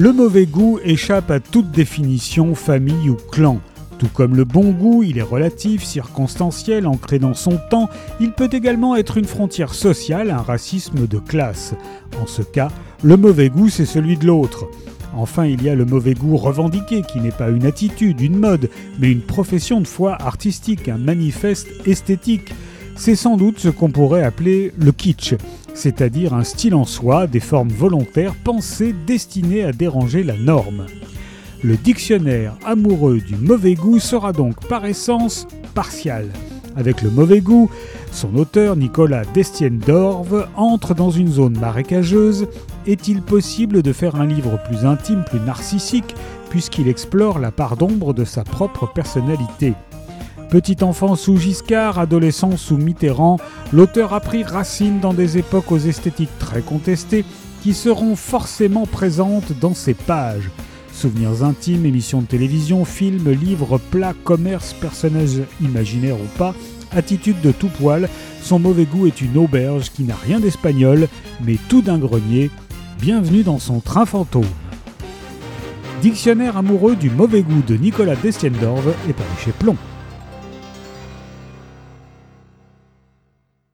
Le mauvais goût échappe à toute définition, famille ou clan. Tout comme le bon goût, il est relatif, circonstanciel, ancré dans son temps, il peut également être une frontière sociale, un racisme de classe. En ce cas, le mauvais goût, c'est celui de l'autre. Enfin, il y a le mauvais goût revendiqué, qui n'est pas une attitude, une mode, mais une profession de foi artistique, un manifeste esthétique. C'est sans doute ce qu'on pourrait appeler le kitsch, c'est-à-dire un style en soi, des formes volontaires pensées destinées à déranger la norme. Le dictionnaire amoureux du mauvais goût sera donc par essence partial. Avec le mauvais goût, son auteur Nicolas Destienne-Dorve entre dans une zone marécageuse. Est-il possible de faire un livre plus intime, plus narcissique, puisqu'il explore la part d'ombre de sa propre personnalité? Petit enfant sous Giscard, adolescent sous Mitterrand, l'auteur a pris racine dans des époques aux esthétiques très contestées qui seront forcément présentes dans ses pages. Souvenirs intimes, émissions de télévision, films, livres, plats, commerce, personnages imaginaires ou pas, attitude de tout poil, son mauvais goût est une auberge qui n'a rien d'espagnol, mais tout d'un grenier. Bienvenue dans son train fantôme. Dictionnaire amoureux du mauvais goût de Nicolas Destiendorf est paru chez Plomb.